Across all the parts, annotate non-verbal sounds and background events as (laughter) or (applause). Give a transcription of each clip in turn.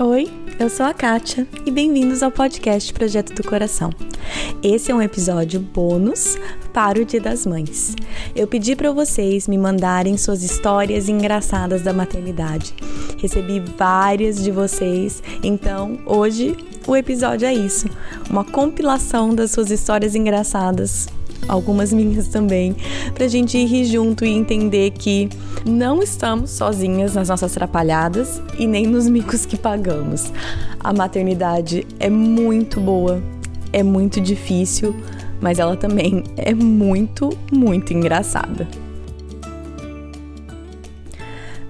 Oi, eu sou a Kátia e bem-vindos ao podcast Projeto do Coração. Esse é um episódio bônus para o Dia das Mães. Eu pedi para vocês me mandarem suas histórias engraçadas da maternidade. Recebi várias de vocês, então hoje o episódio é isso, uma compilação das suas histórias engraçadas algumas minhas também, pra gente rir junto e entender que não estamos sozinhas nas nossas atrapalhadas e nem nos micos que pagamos. A maternidade é muito boa, é muito difícil, mas ela também é muito, muito engraçada.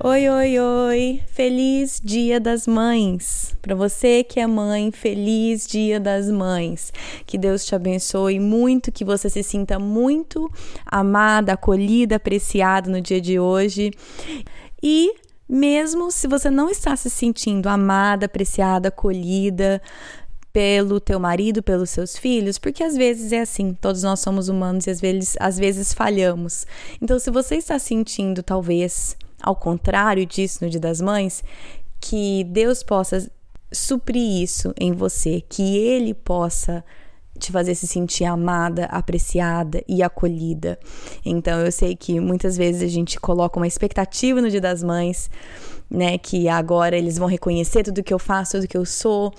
Oi, oi, oi! Feliz Dia das Mães! Para você que é mãe, feliz Dia das Mães! Que Deus te abençoe muito, que você se sinta muito amada, acolhida, apreciada no dia de hoje. E mesmo se você não está se sentindo amada, apreciada, acolhida, pelo teu marido, pelos seus filhos, porque às vezes é assim, todos nós somos humanos e às vezes, às vezes falhamos. Então, se você está sentindo talvez ao contrário disso no Dia das Mães, que Deus possa suprir isso em você, que Ele possa te fazer se sentir amada, apreciada e acolhida. Então eu sei que muitas vezes a gente coloca uma expectativa no Dia das Mães, né, que agora eles vão reconhecer tudo que eu faço, tudo que eu sou,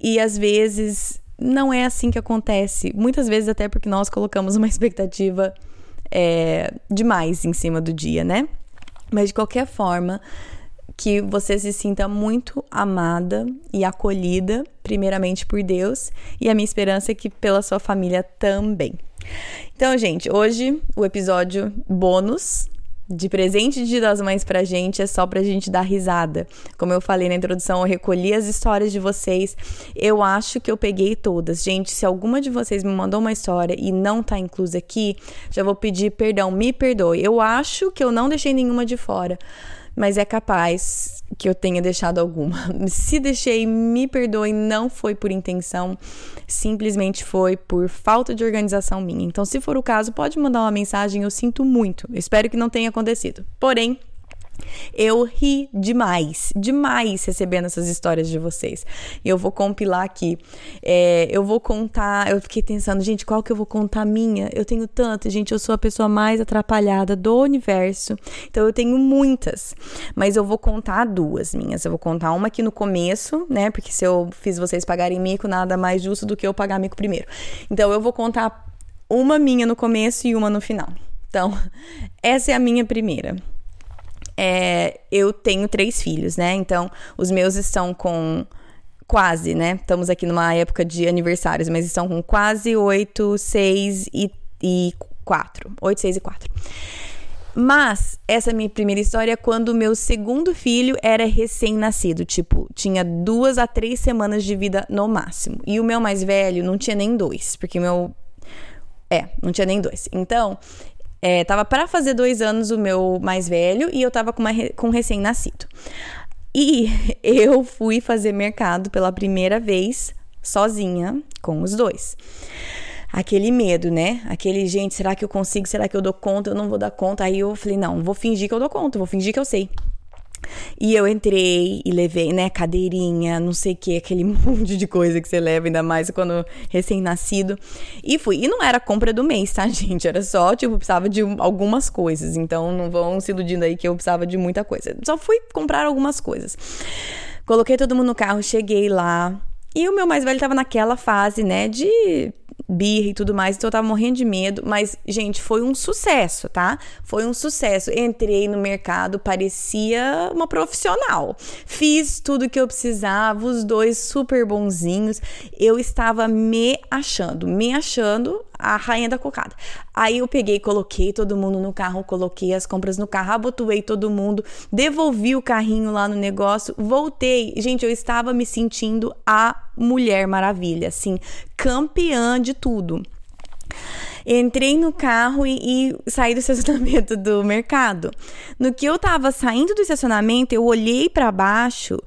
e às vezes não é assim que acontece. Muitas vezes até porque nós colocamos uma (laughs) expectativa é, demais em cima do dia, né? Mas de qualquer forma, que você se sinta muito amada e acolhida, primeiramente por Deus, e a minha esperança é que pela sua família também. Então, gente, hoje o episódio bônus de presente de das Mães pra gente é só pra gente dar risada. Como eu falei na introdução, eu recolhi as histórias de vocês. Eu acho que eu peguei todas. Gente, se alguma de vocês me mandou uma história e não tá inclusa aqui, já vou pedir perdão, me perdoe. Eu acho que eu não deixei nenhuma de fora mas é capaz que eu tenha deixado alguma. (laughs) Se deixei, me perdoe, não foi por intenção, simplesmente foi por falta de organização minha. Então, se for o caso, pode mandar uma mensagem, eu sinto muito. Espero que não tenha acontecido. Porém, eu ri demais, demais recebendo essas histórias de vocês. E eu vou compilar aqui. É, eu vou contar. Eu fiquei pensando, gente, qual que eu vou contar minha? Eu tenho tanto, gente. Eu sou a pessoa mais atrapalhada do universo. Então eu tenho muitas. Mas eu vou contar duas minhas. Eu vou contar uma aqui no começo, né? Porque se eu fiz vocês pagarem mico, nada mais justo do que eu pagar mico primeiro. Então eu vou contar uma minha no começo e uma no final. Então, (laughs) essa é a minha primeira é, eu tenho três filhos, né? Então, os meus estão com quase, né? Estamos aqui numa época de aniversários, mas estão com quase oito, seis e, quatro. Oito, seis e quatro. Mas essa minha primeira história é quando o meu segundo filho era recém-nascido, tipo, tinha duas a três semanas de vida no máximo. E o meu mais velho não tinha nem dois, porque o meu. É, não tinha nem dois. Então, é, tava para fazer dois anos o meu mais velho e eu tava com, uma, com um recém-nascido. E (laughs) eu fui fazer mercado pela primeira vez sozinha com os dois. Aquele medo, né? Aquele, gente, será que eu consigo? Será que eu dou conta? Eu não vou dar conta. Aí eu falei, não, vou fingir que eu dou conta, vou fingir que eu sei. E eu entrei e levei, né, cadeirinha, não sei o que, aquele (laughs) monte de coisa que você leva, ainda mais quando recém-nascido. E fui. E não era compra do mês, tá, (laughs) gente? Era só, tipo, precisava de algumas coisas. Então não vão se iludindo aí que eu precisava de muita coisa. Só fui comprar algumas coisas. Coloquei todo mundo no carro, cheguei lá. E o meu mais velho tava naquela fase, né, de birra e tudo mais, então eu tava morrendo de medo, mas gente, foi um sucesso, tá? Foi um sucesso. Entrei no mercado, parecia uma profissional. Fiz tudo que eu precisava, os dois super bonzinhos. Eu estava me achando, me achando a rainha da cocada. Aí eu peguei, coloquei todo mundo no carro, coloquei as compras no carro, abotoei todo mundo, devolvi o carrinho lá no negócio, voltei. Gente, eu estava me sentindo a Mulher Maravilha, assim, campeã de tudo. Entrei no carro e, e, saí do estacionamento do mercado. No que eu tava saindo do estacionamento, eu olhei para baixo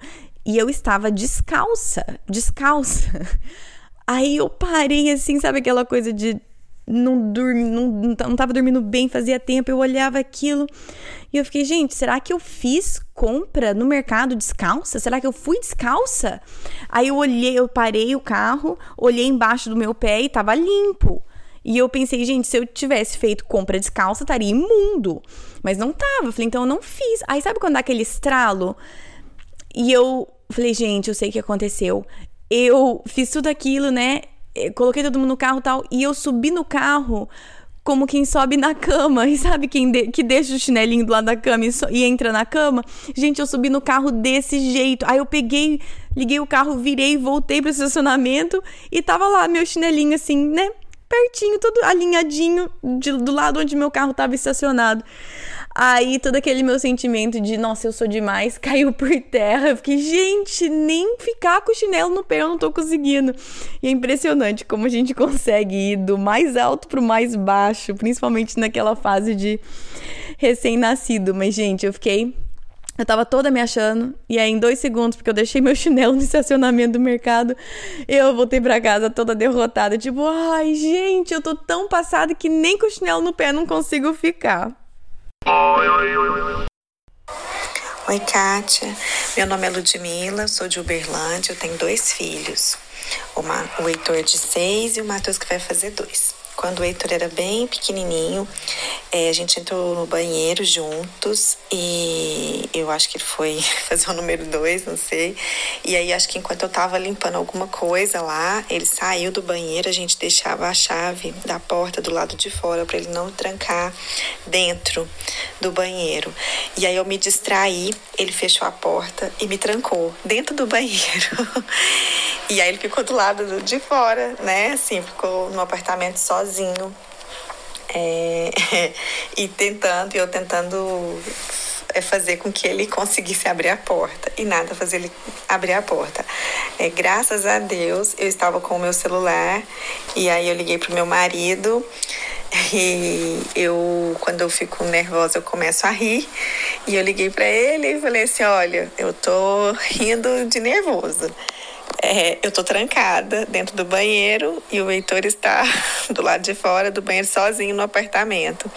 e eu estava descalça, descalça. (laughs) Aí eu parei assim, sabe aquela coisa de não, dormi, não, não tava dormindo bem, fazia tempo, eu olhava aquilo e eu fiquei, gente, será que eu fiz compra no mercado descalça? Será que eu fui descalça? Aí eu olhei, eu parei o carro, olhei embaixo do meu pé e tava limpo. E eu pensei, gente, se eu tivesse feito compra descalça, estaria imundo. Mas não tava. Eu falei, então eu não fiz. Aí sabe quando dá aquele estralo? E eu falei, gente, eu sei o que aconteceu. Eu fiz tudo aquilo, né? Eu coloquei todo mundo no carro e tal. E eu subi no carro como quem sobe na cama. (laughs) E sabe quem de, que deixa o chinelinho do lado da cama e, so, e, entra na cama? Gente, eu subi no carro desse jeito. Aí eu peguei, liguei o carro, virei, voltei pro estacionamento e tava lá meu chinelinho assim, né? pertinho, tudo alinhadinho de, do lado onde meu carro estava estacionado. Aí todo aquele meu sentimento de, nossa, eu sou demais, (laughs) caiu por terra. Eu fiquei, gente, nem ficar com o chinelo no pé eu não tô conseguindo. E é impressionante como a gente (laughs) consegue ir do mais alto pro mais baixo, principalmente naquela fase de recém-nascido. Mas, gente, eu fiquei eu tava toda me achando, e aí em dois segundos, porque eu deixei meu (laughs) chinelo no estacionamento do mercado, eu voltei pra casa toda derrotada, tipo, ai, gente, eu tô tão passada que nem com o chinelo no pé não consigo ficar. Oi, Kátia. Meu nome é Ludmila, sou de Uberlândia, eu tenho dois filhos. o Heitor de seis e o Matheus que vai fazer dois. Quando o Heitor era bem pequenininho, é, a gente entrou no banheiro juntos e eu acho que ele foi (laughs) fazer o número dois, não sei. E aí acho que enquanto eu tava limpando alguma coisa lá, ele saiu do banheiro, a gente deixava a chave da porta do lado de fora para ele não trancar dentro do banheiro. E aí eu me distraí, ele fechou a porta e me trancou dentro do banheiro. (laughs) e aí ele ficou do lado de fora, né? Assim, ficou no apartamento sozinho sozinho. É, (laughs) e tentando, eu tentando é fazer com que ele conseguisse abrir a porta e nada fazer ele abrir a porta. É, graças a Deus eu estava com o meu celular e aí eu liguei pro meu marido e eu quando eu fico nervosa eu começo a rir e eu liguei para ele e falei assim, olha, eu tô rindo de nervoso. É, eu tô trancada dentro do banheiro e o Heitor está (laughs) do lado de fora do banheiro sozinho no apartamento.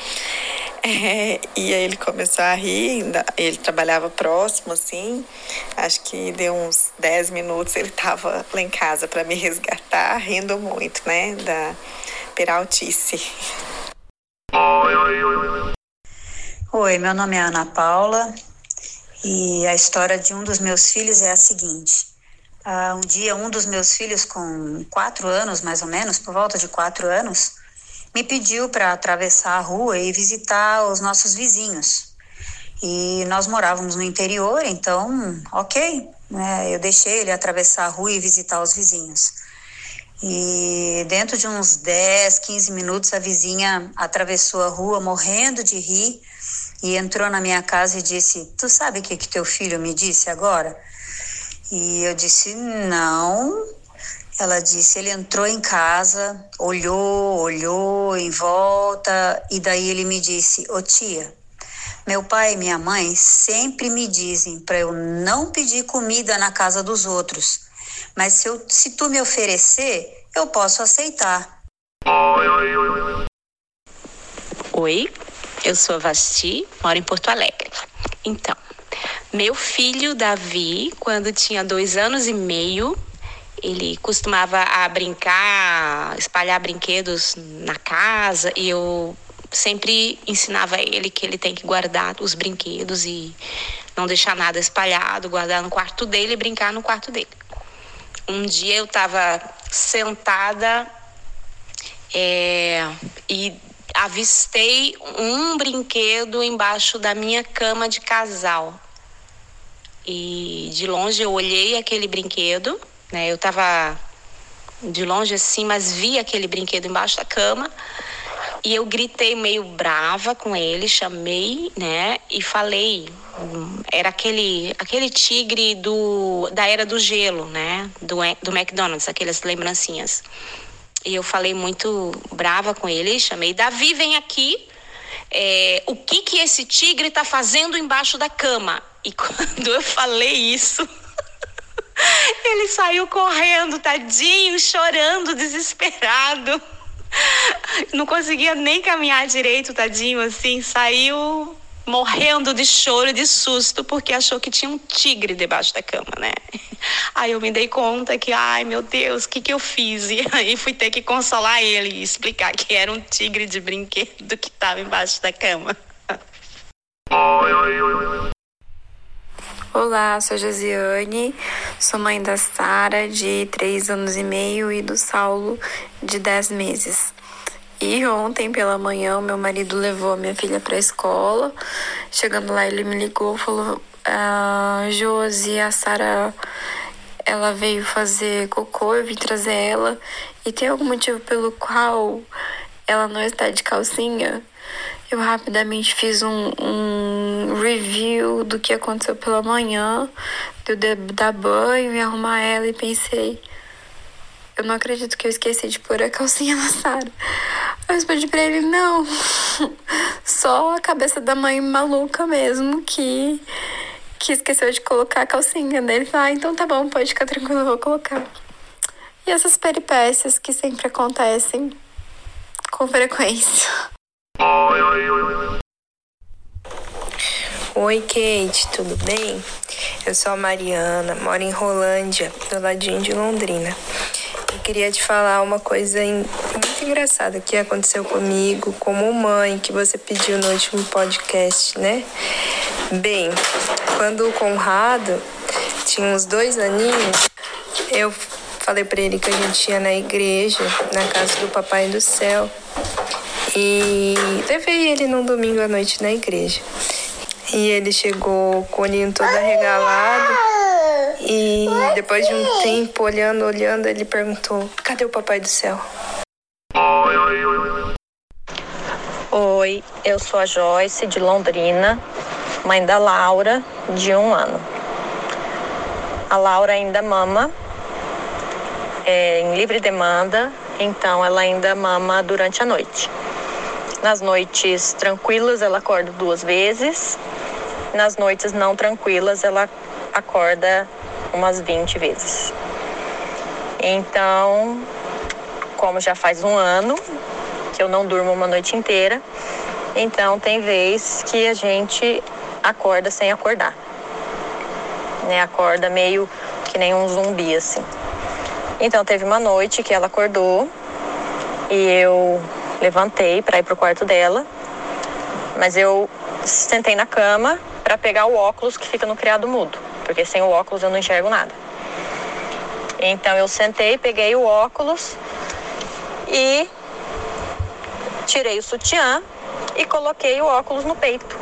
É, e aí ele começou a rir, ele trabalhava próximo, assim. Acho que deu uns 10 minutos, ele estava lá em casa para me resgatar, rindo muito, né? Da peraltice. Oi, meu nome é Ana Paula e a história de um dos meus filhos é a seguinte. Uh, um dia, um dos meus filhos, com quatro anos mais ou menos, por volta de quatro anos, me pediu para atravessar a rua e visitar os nossos vizinhos. E nós morávamos no interior, então, ok, né, eu deixei ele atravessar a rua e visitar os vizinhos. E dentro de uns 10, 15 minutos, a vizinha atravessou a rua morrendo de rir e entrou na minha casa e disse: Tu sabe o que, que teu filho me disse agora? E eu disse: não. Ela disse: ele entrou em casa, olhou, olhou em volta, e daí ele me disse: Ô tia, meu pai e minha mãe sempre me dizem para eu não pedir comida na casa dos outros, mas se, eu, se tu me oferecer, eu posso aceitar. Oi, eu sou a Vasti, moro em Porto Alegre. Então, meu filho Davi, quando tinha dois anos e meio, ele costumava a brincar, espalhar brinquedos na casa e eu sempre ensinava ele que ele tem que guardar os brinquedos e não deixar nada espalhado, guardar no quarto dele e brincar no quarto dele. Um dia eu estava sentada é, e avistei um brinquedo embaixo da minha cama de casal. E de longe eu olhei aquele brinquedo, né? Eu estava de longe assim, mas vi aquele brinquedo embaixo da cama. E eu gritei meio brava com ele, chamei, né? E falei, era aquele aquele tigre do da era do gelo, né? Do do McDonald's, aquelas lembrancinhas. E eu falei muito brava com ele, chamei Davi, vem aqui. É, o que que esse tigre está fazendo embaixo da cama? E (laughs) quando eu falei isso, (laughs) ele saiu correndo, tadinho, chorando, desesperado. Não conseguia nem caminhar direito, tadinho, assim, saiu morrendo de choro, de susto, porque achou que tinha um tigre debaixo da cama, né? Aí eu me dei conta que, ai meu Deus, o que, que eu fiz? E (laughs) aí fui ter que consolar ele e explicar que era um tigre de brinquedo que estava embaixo da cama. Olá, sou Josiane, sou mãe da Sara, de 3 anos e meio, e do Saulo, de 10 meses. E ontem pela manhã, meu marido levou a minha filha para a escola. Chegando lá, ele me ligou, falou: ah, Josi, a Sara ela veio fazer cocô, eu vim trazer ela. E tem algum motivo pelo qual ela não está de calcinha? Eu rapidamente fiz um, um review do que aconteceu pela manhã, de dar banho e arrumar ela e pensei, eu não acredito que eu esqueci de pôr a calcinha (laughs) na Sara. Eu respondi pra ele, não. (laughs) Só a cabeça da mãe maluca mesmo que, que esqueceu de colocar a calcinha. Daí ele falou, ah, então tá bom, pode ficar tranquilo, eu vou colocar. E essas peripécias que sempre acontecem com frequência. Oi, Kate, tudo bem? Eu sou a Mariana, moro em Rolândia, do ladinho de Londrina. Eu queria te falar uma coisa muito engraçada que aconteceu comigo, como mãe, que você pediu no último podcast, né? Bem, quando o Conrado tinha uns dois aninhos, eu falei para ele que a gente ia na igreja, na casa do Papai do Céu, e levei ele num domingo à noite na igreja. E ele chegou com o olhinho todo arregalado e depois de um tempo olhando, olhando, ele perguntou: cadê o Papai do Céu? Oi, eu sou a Joyce de Londrina, mãe da Laura, de um ano. A Laura ainda mama é, em livre demanda, então ela ainda mama durante a noite. Nas noites tranquilas, ela acorda duas vezes. Nas noites não tranquilas, ela acorda umas 20 vezes. Então, como já faz um ano que eu não durmo uma noite inteira, então tem vez que a gente acorda sem acordar. Né? Acorda meio que nem um zumbi assim. Então teve uma noite que ela acordou e eu levantei para ir pro quarto dela, mas eu sentei na cama para pegar o óculos que fica no criado mudo porque sem o óculos eu não enxergo nada. Então eu sentei, peguei o óculos e tirei o sutiã e coloquei o óculos no peito.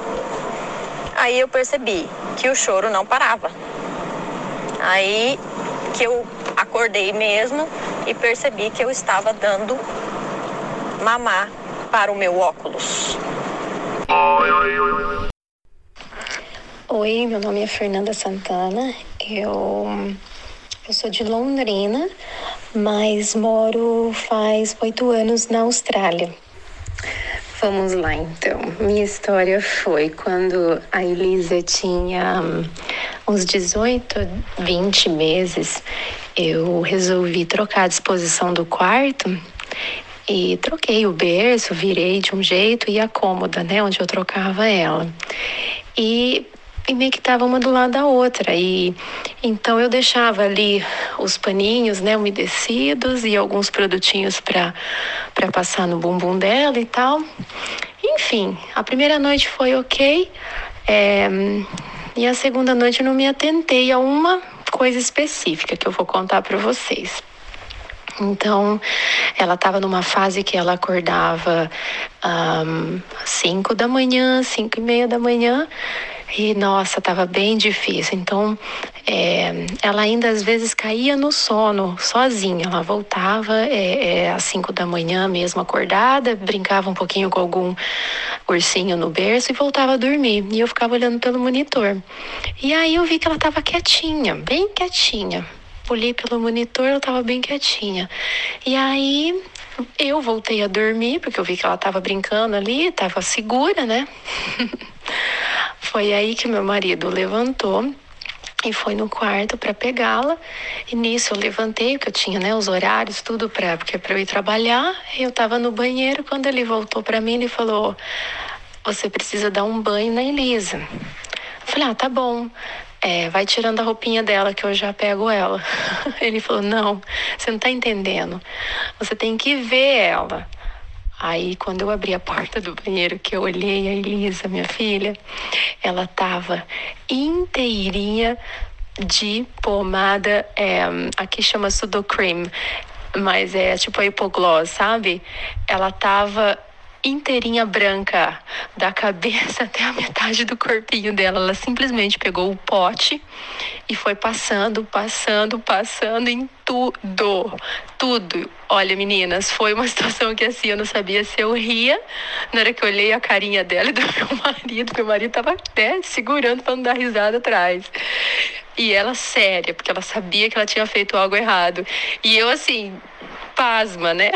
Aí eu percebi que o choro não parava. Aí que eu acordei mesmo e percebi que eu estava dando mamar para o meu óculos. Oi, meu nome é Fernanda Santana. Eu, eu sou de Londrina, mas moro faz oito anos na Austrália. Vamos lá, então. Minha história foi quando a Elisa tinha hum, uns 18, 20 meses, eu resolvi trocar a disposição do quarto e troquei o berço, virei de um jeito e a cômoda, né, onde eu trocava ela. E e meio que tava uma do lado da outra. E então eu deixava ali os paninhos, né, umedecidos e alguns produtinhos para para passar no bumbum dela e tal. Enfim, a primeira noite foi ok. É, e a segunda noite eu não me atentei a uma coisa específica que eu vou contar para vocês. Então, ela estava numa fase que ela acordava um, 5 da manhã, cinco e meia da manhã, e nossa, estava bem difícil. Então, é, ela ainda às vezes caía no sono sozinha. Ela voltava é, é, às 5 da manhã mesmo acordada, brincava um pouquinho com algum ursinho no berço e voltava a dormir. E eu ficava olhando pelo monitor. E aí eu vi que ela estava quietinha, bem quietinha. Olhei pelo monitor, ela estava bem quietinha. E aí eu voltei a dormir, porque eu vi que ela estava brincando ali, estava segura, né? (laughs) Foi aí que meu marido levantou e foi no quarto para pegá-la. E nisso eu levantei, porque eu tinha né, os horários, tudo para porque para eu ir trabalhar. Eu estava no banheiro quando ele voltou para mim, ele falou: "Você precisa dar um banho na Elisa". Eu falei: "Ah, tá bom". É, vai tirando a roupinha dela que eu já pego ela. (laughs) Ele falou: "Não, você não tá entendendo. Você tem que ver ela". Aí, quando eu abri a porta do banheiro, que eu olhei a Elisa, minha filha, ela tava inteirinha de pomada, é, aqui chama Sudocrem, mas é tipo a hipogloss, sabe? Ela tava inteirinha branca, da cabeça (laughs) até a metade do corpinho dela. Ela simplesmente pegou o pote e foi passando, passando, passando em tudo, tudo. Olha, meninas, foi uma (laughs) situação que assim, eu não sabia se eu ria na hora que eu olhei a carinha dela e do (laughs) meu marido, meu marido tava até segurando para não dar risada atrás. E ela séria, porque ela sabia que ela tinha feito algo errado. E eu assim, pasma, né?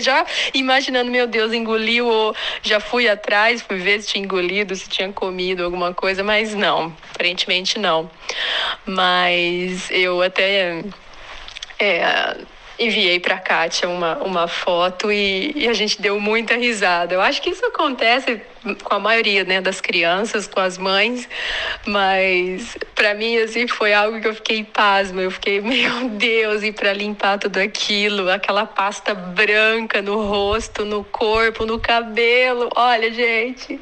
Já imaginando, meu Deus, engoliu ou já fui atrás, fui ver se tinha engolido, se tinha comido alguma coisa, mas não, aparentemente não. Mas eu até. É, enviei para a Kátia uma, uma foto e, e, a gente deu muita risada. Eu acho que isso acontece com a maioria né, das crianças, com as mães, mas para mim assim foi algo que eu fiquei pasma. Eu fiquei, (laughs) meu Deus, e para limpar tudo aquilo, aquela pasta branca no rosto, no corpo, no cabelo. Olha, gente,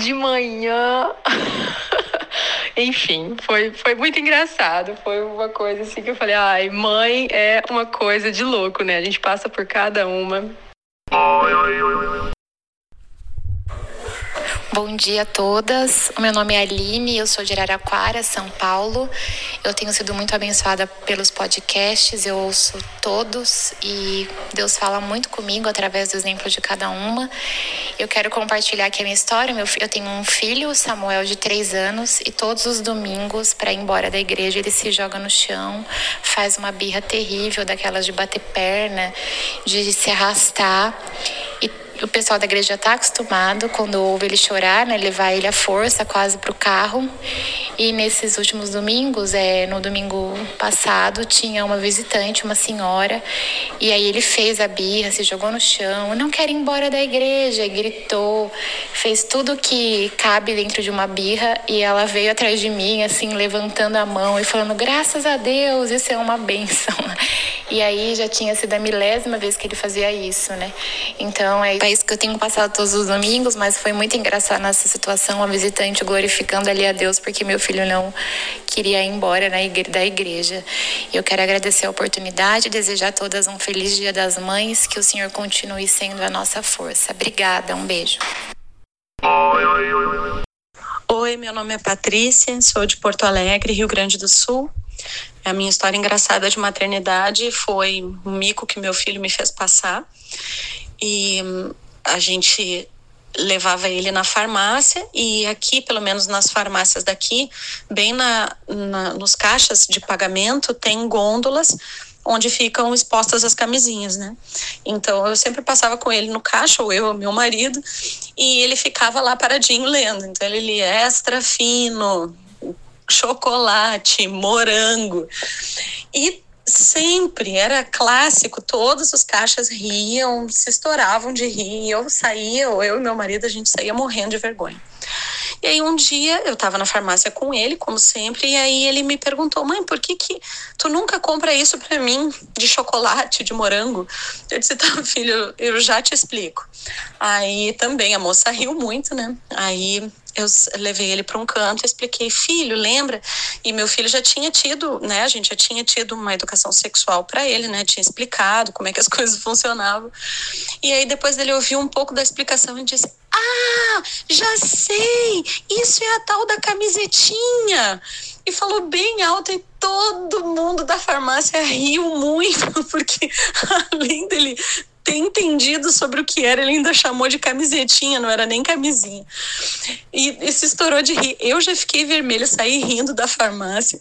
de manhã. (laughs) Enfim, foi, foi muito engraçado. Foi uma coisa assim que eu falei, ai, mãe é uma coisa de louco, né? A gente passa por cada uma. Bom dia a todas. Meu nome é Aline, eu sou de Araraquara, São Paulo. Eu tenho sido muito abençoada pelos podcasts, eu ouço todos e Deus fala muito comigo através do exemplo de cada uma. Eu quero compartilhar aqui a minha história. Eu tenho um filho, Samuel, de três anos, e todos os domingos, para ir embora da igreja, ele se joga no chão, faz uma birra terrível, daquelas de bater perna, de se arrastar. O pessoal da igreja está acostumado, quando ouve ele chorar, né, levar ele à força quase para o carro. E nesses últimos domingos, é, no domingo passado, tinha uma visitante, uma senhora, e aí ele fez a birra, se jogou no chão, não quer ir embora da igreja, gritou, fez tudo que cabe dentro de uma birra, e ela veio atrás de mim, assim, levantando a mão e falando: graças a Deus, isso é uma bênção. (laughs) E aí já tinha sido a milésima vez que ele fazia isso, né? Então é isso que eu tenho passado todos os domingos, mas foi muito engraçado nessa situação, a visitante glorificando ali a Deus porque meu filho não queria ir embora igre da igreja. Eu quero agradecer a oportunidade desejar a todas um feliz Dia das Mães, que o Senhor continue sendo a nossa força. Obrigada, um beijo. Oi, meu nome é Patrícia, sou de Porto Alegre, Rio Grande do Sul. A minha história engraçada de maternidade foi um mico que meu filho me fez passar. E a gente levava ele na farmácia e aqui, pelo menos nas farmácias daqui, bem na, na, nos caixas de pagamento, tem gôndolas onde ficam expostas as camisinhas, né? Então eu sempre passava com ele no caixa, ou eu, meu marido, e ele ficava lá paradinho lendo. Então ele lia extra fino, chocolate, morango. E sempre era clássico, todos os caixas riam, se estouravam de rir. Eu saía, eu e meu marido, a gente saía morrendo de vergonha. E aí um dia eu estava na farmácia com ele, como sempre, e aí ele me perguntou: "Mãe, por que que tu nunca compra isso para mim de chocolate, de morango?" Eu disse: "Tá, (laughs) filho, eu já te explico." Aí também a moça riu muito, né? Aí eu levei ele para um canto expliquei, filho, lembra? E meu filho já tinha tido, né? A gente já tinha tido uma educação sexual para ele, né? Tinha explicado como é que as (laughs) coisas funcionavam. E aí depois ele ouviu um pouco da explicação e disse: "Ah, já sei! Isso é a tal da camisetinha." E falou bem alto e todo mundo da farmácia riu muito, (laughs) porque além dele ter entendido sobre o que era, ele ainda chamou de camisetinha, não era nem camisinha. E, e se estourou de rir. Eu já fiquei vermelha, saí rindo da farmácia.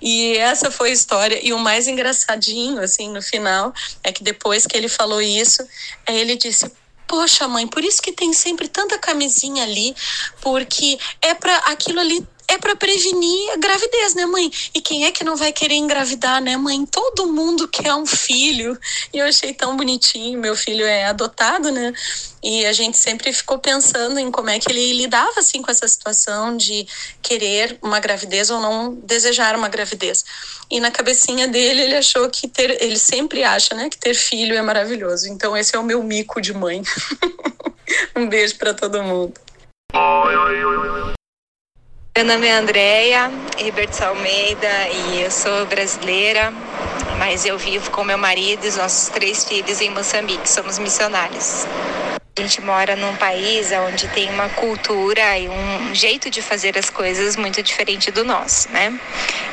E essa foi a história. E o mais engraçadinho, assim, no final, é que depois que ele falou isso, ele disse: Poxa, mãe, por isso que tem sempre tanta camisinha ali, porque é para aquilo ali é para prevenir a gravidez, né, mãe? E quem é que não vai querer engravidar, né, mãe? Todo mundo quer um filho. E eu achei tão bonitinho. Meu filho é adotado, né? E a gente sempre ficou pensando em como é que ele lidava assim com essa situação de querer uma gravidez ou não desejar uma gravidez. E na cabecinha dele ele achou que ter, ele sempre acha, né, que ter filho é maravilhoso. Então esse é o meu mico de mãe. (laughs) um beijo para todo mundo. Meu nome é Andréia Riberto Almeida e eu sou brasileira, mas eu vivo com meu marido e os nossos três filhos em Moçambique. Somos missionários. A gente mora num país onde tem uma cultura e um jeito de fazer as coisas muito diferente do nosso, né?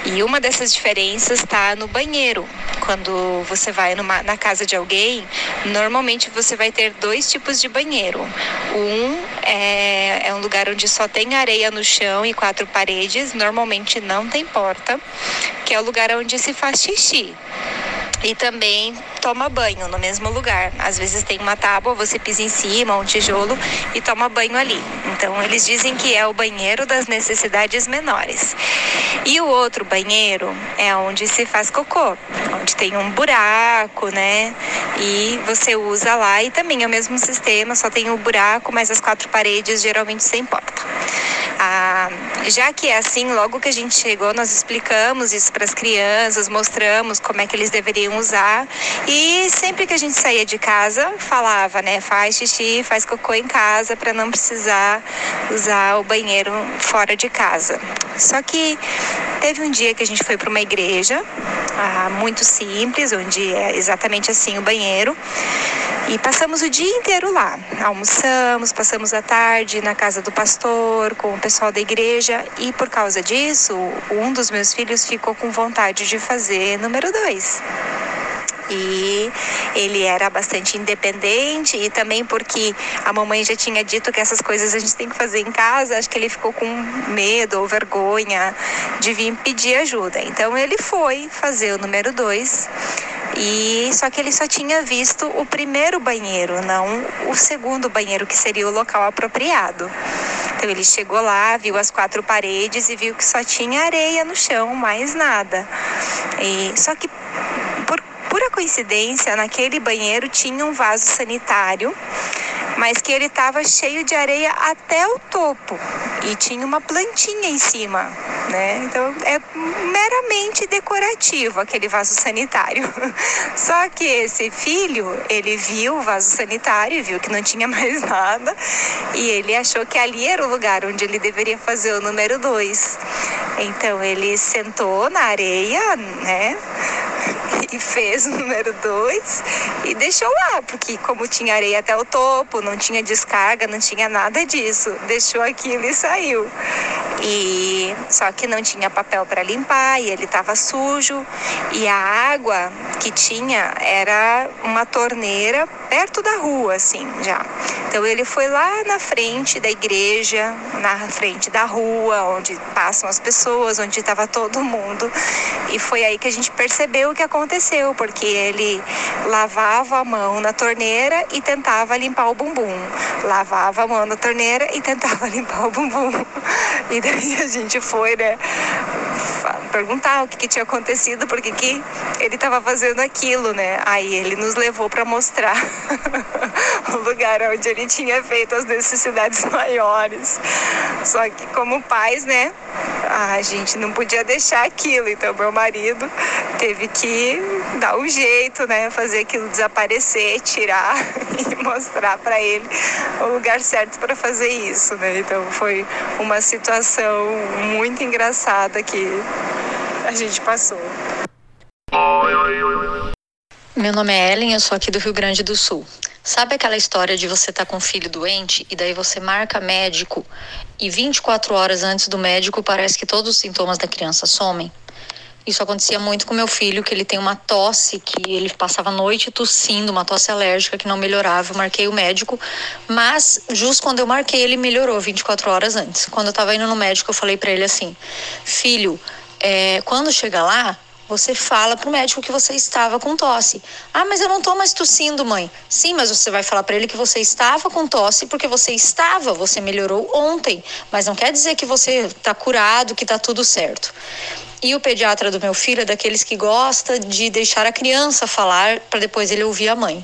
E uma dessas diferenças está no banheiro. Quando você vai numa, na casa de alguém, normalmente você vai ter dois tipos de banheiro. Um é, é um lugar onde só tem areia no chão e quatro paredes, normalmente não tem porta, que é o lugar onde se faz xixi e também toma banho no mesmo lugar. Às vezes tem uma tábua, você pisa em cima, um tijolo e toma banho ali. Então eles dizem que é o banheiro das necessidades menores. E o outro banheiro é onde se faz cocô, onde tem um buraco, né? E você usa lá e também é o mesmo sistema, só tem o buraco, mas as quatro paredes geralmente sem porta. Ah, já que é assim, logo que a gente chegou, nós explicamos isso para as crianças, mostramos como é que eles deveriam usar. E sempre que a gente saía de casa, falava, né? Faz xixi, faz cocô em casa para não precisar usar o banheiro fora de casa. Só que teve um dia que a gente foi para uma igreja, ah, muito simples, onde é exatamente assim o banheiro. E passamos o dia inteiro lá. Almoçamos, passamos a tarde na casa do pastor, com o pessoal da igreja. E por causa disso, um dos meus filhos ficou com vontade de fazer número dois e ele era bastante independente e também porque a mamãe já tinha dito que essas coisas a gente tem que fazer em casa, acho que ele ficou com medo ou vergonha de vir pedir ajuda. Então ele foi fazer o número dois e só que ele só tinha visto o primeiro banheiro, não o segundo banheiro, que seria o local apropriado. Então ele chegou lá, viu as quatro paredes e viu que só tinha areia no chão, mais nada. E só que por pura coincidência, naquele banheiro tinha um vaso sanitário mas que ele estava cheio de areia até o topo e tinha uma plantinha em cima, né? Então é meramente decorativo aquele vaso sanitário. (laughs) Só que esse filho, ele viu o vaso sanitário, viu que não tinha (laughs) mais nada e ele achou que ali era o lugar onde ele deveria fazer o número dois. Então ele sentou na areia, né? (laughs) E fez o número dois e deixou lá, porque como tinha areia até o topo, não tinha descarga, não tinha nada disso. Deixou aquilo e saiu. E só que não tinha papel para limpar e ele estava sujo e a água que tinha era uma torneira perto da rua, assim, já. Então ele foi lá na frente da igreja, na frente da rua, onde passam as pessoas, onde estava todo mundo. E foi aí que a gente percebeu o que aconteceu, porque ele lavava a mão na torneira e tentava limpar o bumbum. Lavava a mão na torneira e tentava (laughs) limpar o bumbum. E daí a gente foi, né? Perguntar o que, que tinha acontecido, porque que ele estava fazendo aquilo, né? Aí ele nos levou para mostrar (laughs) o lugar onde ele tinha feito as necessidades (laughs) maiores. Só que como pais, né? A gente não podia deixar aquilo, então meu marido teve que dar um jeito, né? Fazer aquilo desaparecer, tirar (laughs) e mostrar para ele o lugar certo para fazer isso, né? Então foi uma situação muito engraçada que a gente passou. Meu nome é Ellen, eu sou aqui do Rio Grande do Sul. Sabe aquela história de você estar tá com um filho doente e daí você marca médico e 24 horas antes do médico parece que todos os sintomas da criança somem? Isso acontecia muito com meu filho, que ele tem uma tosse que ele passava a noite tossindo, uma tosse alérgica que não melhorava. Eu marquei o médico, mas justo quando eu marquei, ele melhorou 24 horas antes. Quando eu estava indo no médico, eu falei para ele assim: "Filho, é, quando chegar lá, você fala pro médico que você estava com tosse. Ah, mas eu não tô mais tossindo, mãe. Sim, mas você vai falar para ele que você estava com tosse porque você estava, você melhorou ontem, mas não quer dizer que você tá curado, que tá tudo certo. E o pediatra do meu filho é daqueles que gosta de deixar a criança falar para depois ele ouvir a mãe.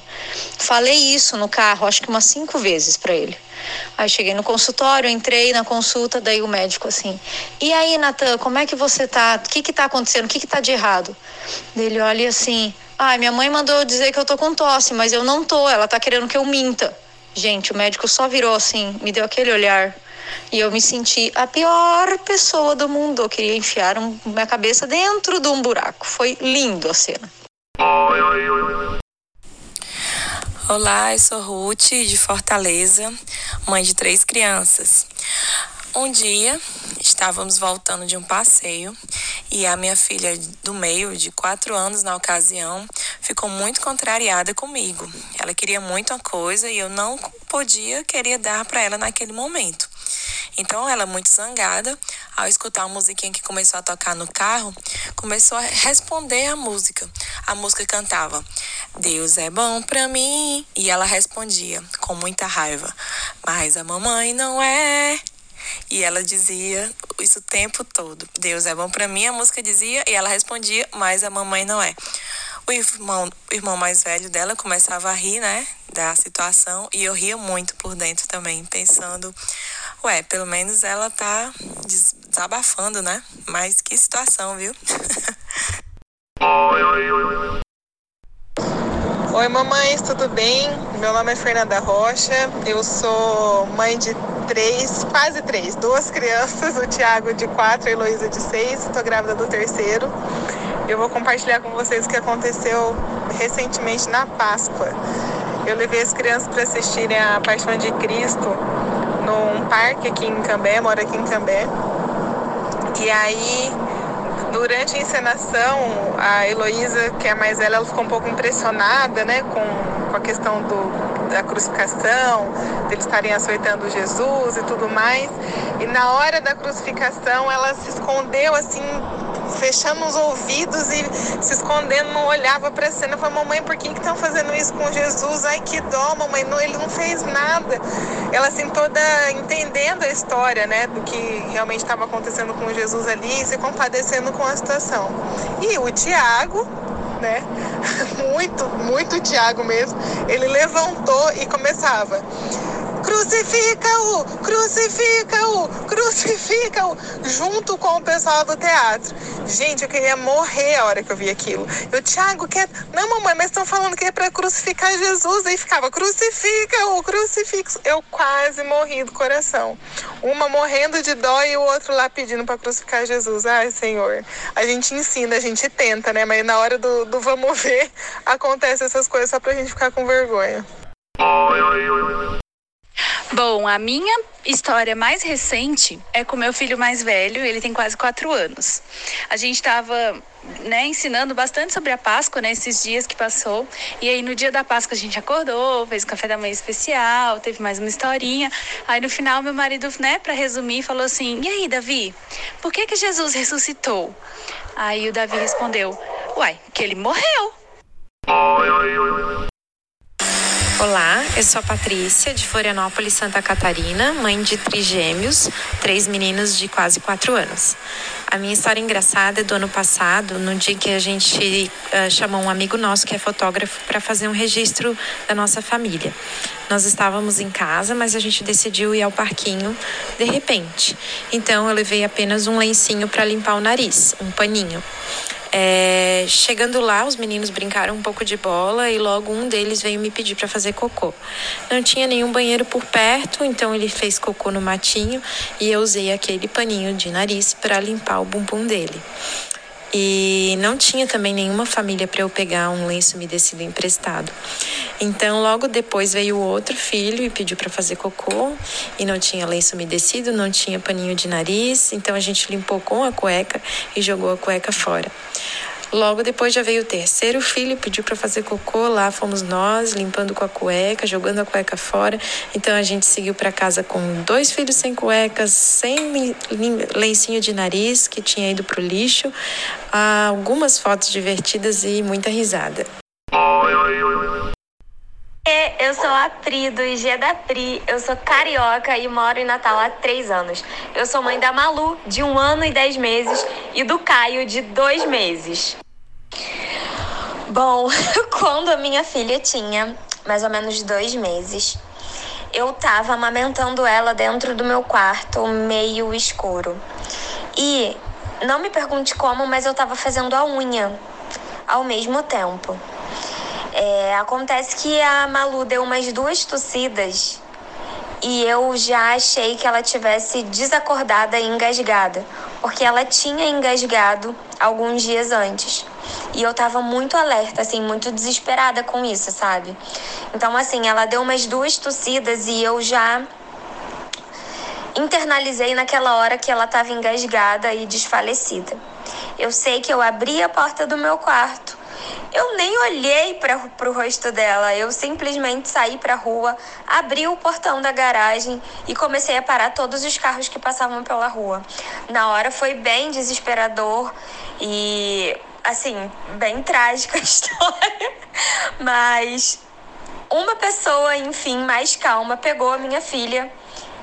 Falei isso no carro, acho que umas cinco vezes para ele. Aí cheguei no consultório, entrei na consulta, daí o médico assim: "E aí, Natan, como é que você tá? O que que tá acontecendo? O que que tá de errado?" Ele olha assim: "Ah, minha mãe mandou dizer que eu tô com tosse, mas eu não tô, ela tá querendo que eu minta." Gente, o médico só virou assim, me deu aquele olhar e eu me senti a pior pessoa do mundo. Eu queria enfiar um, minha cabeça dentro de um buraco. Foi lindo a cena. Olá, eu sou Ruth, de Fortaleza, mãe de três crianças. Um dia estávamos voltando de um passeio e a minha filha do meio, de quatro anos na ocasião, ficou muito contrariada comigo. Ela queria muita coisa e eu não podia, queria dar para ela naquele momento. Então ela, muito zangada, ao escutar a musiquinha que começou a tocar no carro, começou a responder a música. A música cantava: Deus é bom pra mim. E ela respondia com muita raiva: Mas a mamãe não é. E ela dizia isso o tempo todo. Deus é bom para mim, a música dizia, e ela respondia, mas a mamãe não é. O irmão, o irmão mais velho dela começava a rir, né, da situação, e eu ria muito por dentro também, pensando, ué, pelo menos ela tá desabafando, né? Mas que situação, viu? (laughs) Oi, mamães, tudo bem? Meu nome é Fernanda Rocha, eu sou mãe de três, quase três, duas crianças, o Tiago de quatro, a Heloísa de seis, estou grávida do terceiro. Eu vou compartilhar com vocês o que aconteceu recentemente na Páscoa. Eu levei as crianças para assistirem a Paixão de Cristo num parque aqui em Cambé, moro aqui em Cambé. E aí, durante a encenação, a Heloísa, que é mais velha, ela ficou um pouco impressionada, né, com, com a questão do, da crucificação, deles estarem açoitando Jesus e tudo mais. E na hora da crucificação, ela se escondeu assim fechando os ouvidos e se escondendo, não olhava para a cena. Falei, mamãe, por que estão fazendo isso com Jesus? Ai, que dó, mamãe, não, ele não fez nada. Ela assim, toda entendendo a história, né, do que realmente estava acontecendo com Jesus ali e se compadecendo com a situação. E o Tiago, né, (laughs) muito, muito Tiago mesmo, ele levantou e começava. Crucifica-o! Crucifica-o! Crucifica-o! Junto com o pessoal do teatro. Gente, eu queria morrer a hora que eu vi aquilo. Eu, Thiago, quer. Não, mamãe, mas estão falando que é para crucificar Jesus. Aí ficava, crucifica-o, crucifica Eu quase morri do coração. Uma morrendo de dó e o outro lá pedindo para crucificar Jesus. Ai, Senhor. A gente ensina, a gente tenta, né? Mas na hora do, do vamos ver, (laughs) acontece essas coisas só pra gente ficar com vergonha. Bom, a minha história mais recente é com meu filho mais velho, ele tem quase quatro anos. A gente estava né, ensinando bastante sobre a Páscoa nesses né, dias que passou. E aí no dia da Páscoa a gente acordou, fez café da manhã especial, teve mais uma historinha. Aí no final meu marido, né, para resumir, falou assim: "E aí, Davi, por que que Jesus ressuscitou?" Aí o Davi respondeu: "Uai, que ele morreu." Olá, eu sou a Patrícia, de Florianópolis, Santa Catarina, mãe de trigêmeos, três meninos de quase quatro anos. A minha história engraçada é do ano passado, no dia que a gente uh, chamou um amigo nosso que é fotógrafo para fazer um registro da nossa família. Nós estávamos em casa, mas a gente decidiu ir ao parquinho de repente. Então eu levei apenas um lencinho para limpar o nariz, um paninho. É, chegando lá, os meninos brincaram um pouco de bola e logo um deles veio me pedir para fazer cocô. Não tinha nenhum banheiro por perto, então ele fez cocô no matinho e eu usei aquele paninho de nariz para limpar o bumbum dele. E não tinha também nenhuma família para eu pegar um lenço umedecido emprestado. Então, logo depois veio outro filho e pediu para fazer cocô e não tinha lenço umedecido, não tinha paninho de nariz, então a gente limpou com a cueca e jogou a cueca fora. Logo depois já veio o terceiro filho, pediu para fazer cocô, lá fomos nós, limpando com a cueca, jogando a cueca fora. Então a gente seguiu para casa com dois filhos sem cuecas, sem lencinho de nariz que tinha ido pro lixo, algumas fotos divertidas e muita risada. Eu sou a Pri do IG da Pri. Eu sou carioca e moro em Natal há três anos. Eu sou mãe da Malu, de um ano e dez meses, e do Caio, de dois meses. Bom, (laughs) quando a minha filha tinha mais ou menos dois meses, eu tava amamentando ela dentro do meu quarto, meio escuro. E não me pergunte como, mas eu tava fazendo a unha ao mesmo tempo. É, acontece que a Malu deu umas duas tossidas e eu já achei que ela tivesse desacordada e engasgada, porque ela tinha engasgado alguns dias antes. E eu tava muito alerta, assim, muito desesperada com isso, sabe? Então, assim, ela deu umas duas tossidas e eu já internalizei naquela hora que ela tava engasgada e desfalecida. Eu sei que eu abri a porta do meu quarto eu nem olhei para o rosto dela, eu simplesmente saí para a rua, abri o portão da garagem e comecei a parar todos os carros que passavam pela rua. Na hora foi bem desesperador e, assim, bem (laughs) trágica a história, mas uma pessoa, enfim, mais calma, pegou a minha filha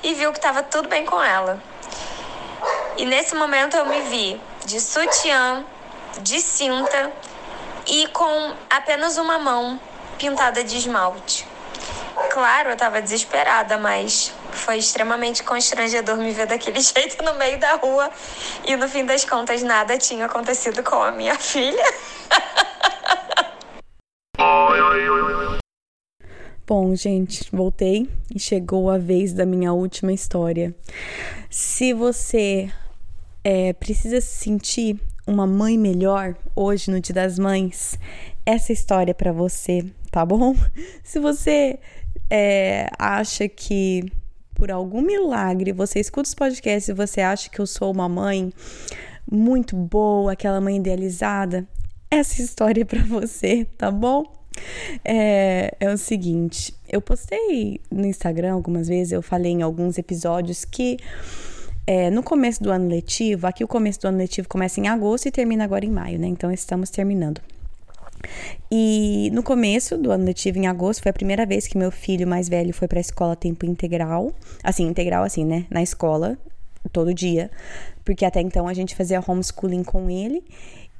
e viu que estava tudo bem com ela. E nesse momento eu me vi de sutiã, de cinta e com apenas uma mão pintada de esmalte. Claro, eu estava desesperada, mas foi extremamente constrangedor me ver daquele (laughs) jeito no meio da rua e no fim das contas nada tinha acontecido com a minha (laughs) filha. Bom, gente, voltei e chegou a vez da minha última história. Se você é, precisa se sentir uma mãe melhor hoje no Dia das Mães, essa história é para você, tá bom? (laughs) Se você é, acha que por algum milagre você escuta os podcasts e você acha que eu sou uma mãe muito boa, aquela mãe idealizada, essa (laughs) história é para você, tá bom? É, é o seguinte, eu postei no Instagram algumas vezes, eu falei em alguns episódios que é, no começo do ano letivo, aqui o começo do ano letivo começa em agosto e termina agora em maio, né? Então estamos terminando. E no começo do ano letivo, em agosto, foi a primeira vez que meu filho mais velho foi para a escola tempo integral. Assim, integral, assim, né? Na escola, todo dia. Porque até então a gente fazia homeschooling com ele.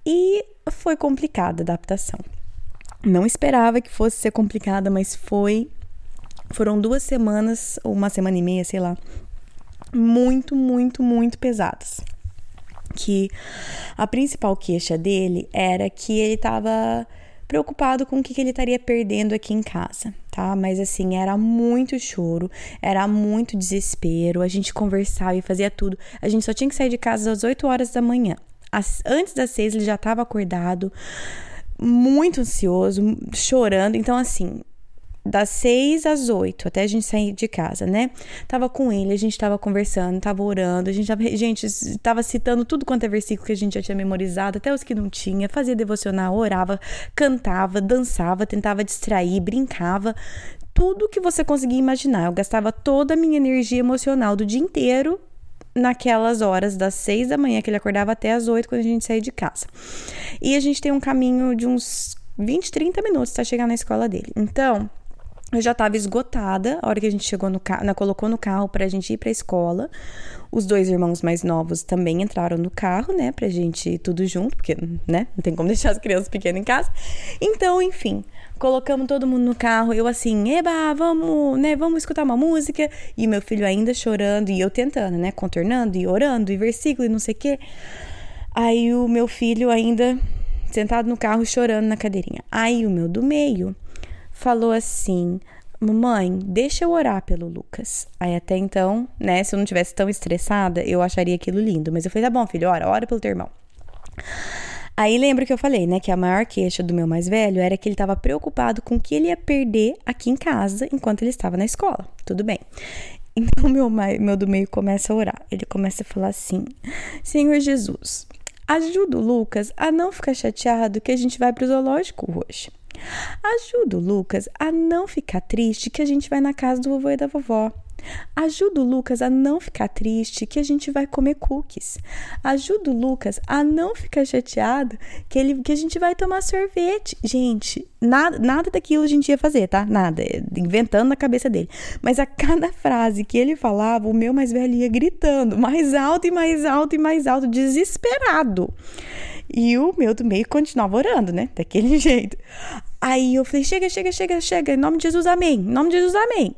E foi complicada a adaptação. Não esperava que fosse ser complicada, mas foi. Foram duas semanas, ou uma semana e meia, sei lá, muito, muito, muito pesadas. Que a principal queixa dele era que ele estava preocupado com o que, que ele estaria perdendo aqui em casa, tá? Mas assim, era muito choro, era muito desespero. A gente conversava e fazia tudo. A gente só tinha que sair de casa às 8 horas da manhã. As, antes das 6 ele já estava acordado, muito ansioso, chorando. Então, assim, das seis às oito, até a gente sair de casa, né? Tava com ele, a gente tava conversando, tava orando, a gente tava, gente, tava citando tudo quanto é versículo que a gente já tinha memorizado, até os que não tinha, fazia devocional, orava, cantava, dançava, tentava distrair, brincava, tudo que você conseguia imaginar. Eu gastava toda a minha energia emocional do dia inteiro naquelas horas, das seis da manhã que ele acordava até as oito, quando a gente saía de casa. E a gente tem um caminho de uns 20, 30 minutos para chegar na escola dele. Então, eu já estava esgotada a hora que a gente chegou no carro, né, colocou no carro para a gente ir para a escola. Os dois irmãos mais novos também entraram no carro, né, pra gente ir tudo junto, porque, né, não tem como (laughs) deixar as crianças pequenas em casa. Então, enfim, colocamos todo mundo no carro, eu assim, eba, vamos, né, vamos escutar uma música, e meu filho ainda chorando e eu tentando, né, contornando e orando e versículo e não sei o quê. Aí o meu filho ainda sentado no carro chorando na cadeirinha. Aí o meu do meio falou assim: Mamãe, deixa eu orar pelo Lucas. Aí até então, né, se eu não tivesse tão estressada, eu acharia aquilo lindo. Mas eu falei: tá bom, filho, ora, ora pelo teu irmão. Aí lembro que eu falei, né, que a maior queixa do meu mais velho era que ele estava preocupado com o que ele ia perder aqui em casa enquanto ele estava na escola. Tudo bem. Então meu, meu do meio começa a orar. Ele começa a falar assim: Senhor Jesus, Ajuda o Lucas a não ficar chateado que a gente vai pro zoológico hoje. Ajuda o Lucas a não ficar triste que a gente vai na casa do vovô e da vovó. Ajuda o Lucas a não ficar triste que a gente vai comer cookies. Ajuda o Lucas a não ficar chateado que, ele, que a gente vai tomar sorvete. Gente, nada, nada daquilo a gente ia fazer, tá? Nada. Inventando na cabeça dele. Mas a cada frase que ele falava, o meu mais velho ia gritando mais alto e mais alto e mais alto, desesperado. E o meu do meio continuava orando, né? Daquele (laughs) jeito. Aí eu falei: chega, chega, chega, chega. Em nome de Jesus, amém. Em nome de Jesus, amém.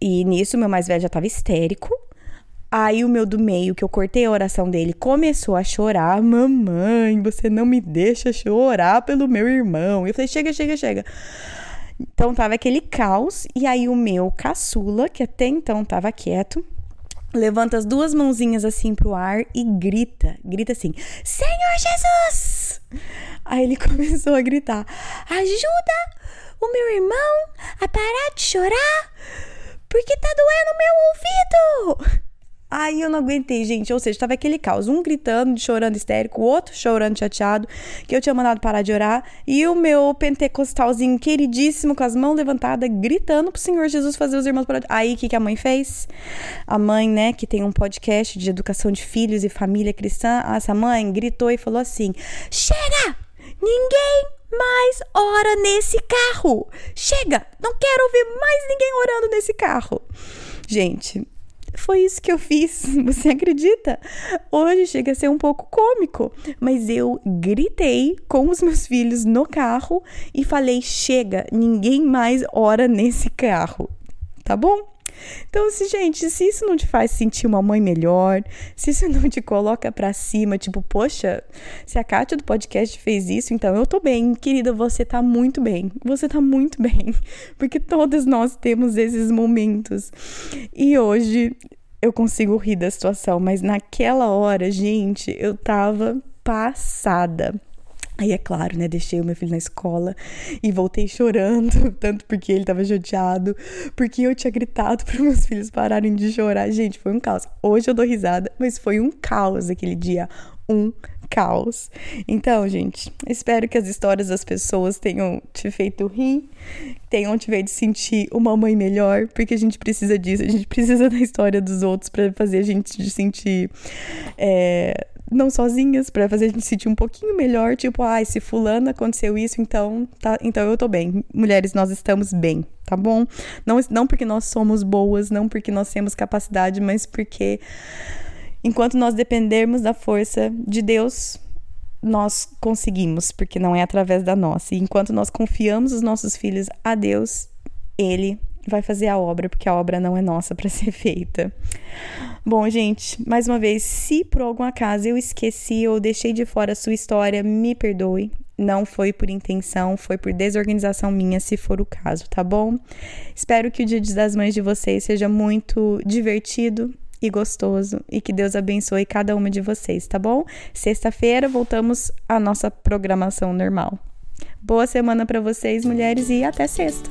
E nisso, meu mais velho já tava histérico. Aí o meu do meio, que eu cortei a oração dele, começou a chorar. Mamãe, você não me deixa chorar pelo meu irmão. Eu falei: chega, chega, chega. Então tava aquele caos. E aí o meu caçula, que até então tava quieto, levanta as duas mãozinhas assim pro ar e grita, grita assim: Senhor Jesus! Aí ele (laughs) começou a gritar: Ajuda o meu irmão a parar de chorar, porque tá doendo meu ouvido! Aí eu não aguentei, gente. Ou seja, tava aquele caos. Um gritando, chorando histérico, o outro chorando chateado, que eu tinha mandado parar de orar. E o meu pentecostalzinho queridíssimo, com as mãos levantadas, gritando pro Senhor Jesus fazer os irmãos parar de... Aí, o que, que a mãe fez? A mãe, né, que tem um podcast de educação de filhos e família cristã, essa mãe gritou e falou assim: Chega! Ninguém mais ora nesse carro! Chega! Não quero ouvir mais ninguém orando nesse carro! Gente, foi isso que eu fiz. (laughs) Você acredita? Hoje chega a ser um pouco cômico, mas eu gritei com os meus filhos no carro e falei: chega, ninguém mais ora nesse carro. Tá bom? Então, se, gente, se isso não te faz sentir uma mãe melhor, se isso não te coloca pra cima, tipo, poxa, se a Kátia do podcast fez isso, então eu tô bem. Querida, você tá muito bem. Você tá muito (laughs) bem. Porque todos nós temos esses momentos. E hoje eu consigo rir da situação, mas naquela hora, gente, eu tava passada. Aí é claro, né? Deixei o meu filho na escola e voltei chorando, (laughs) tanto porque ele tava chateado, porque eu tinha gritado para meus filhos pararem de chorar. Gente, foi um caos. Hoje eu dou risada, mas foi um caos aquele dia. Um caos. Então, gente, espero que as histórias das pessoas tenham te feito rir, tenham te feito sentir uma mãe melhor, porque a gente precisa disso, a gente precisa da história dos outros para fazer a gente se sentir. É, não sozinhas, para fazer a gente sentir um pouquinho melhor, tipo, ai, ah, se fulano aconteceu isso, então, tá, então eu tô bem. Mulheres, nós estamos bem, tá bom? Não, não porque nós somos boas, não porque nós temos capacidade, mas porque enquanto nós dependermos da força de Deus, nós conseguimos, porque não é através da nossa. E enquanto nós confiamos os nossos filhos a Deus, ele vai fazer a obra, porque a obra não é nossa para (laughs) ser feita. Bom, gente, mais uma vez, se por algum acaso eu esqueci ou deixei de fora a sua história, me perdoe. Não foi por intenção, foi por desorganização minha, se for o caso, tá bom? Espero que o Dia das Mães de vocês seja muito divertido e gostoso e que Deus abençoe cada uma de vocês, tá bom? Sexta-feira voltamos à nossa programação normal. Boa semana para vocês, mulheres, e até sexta!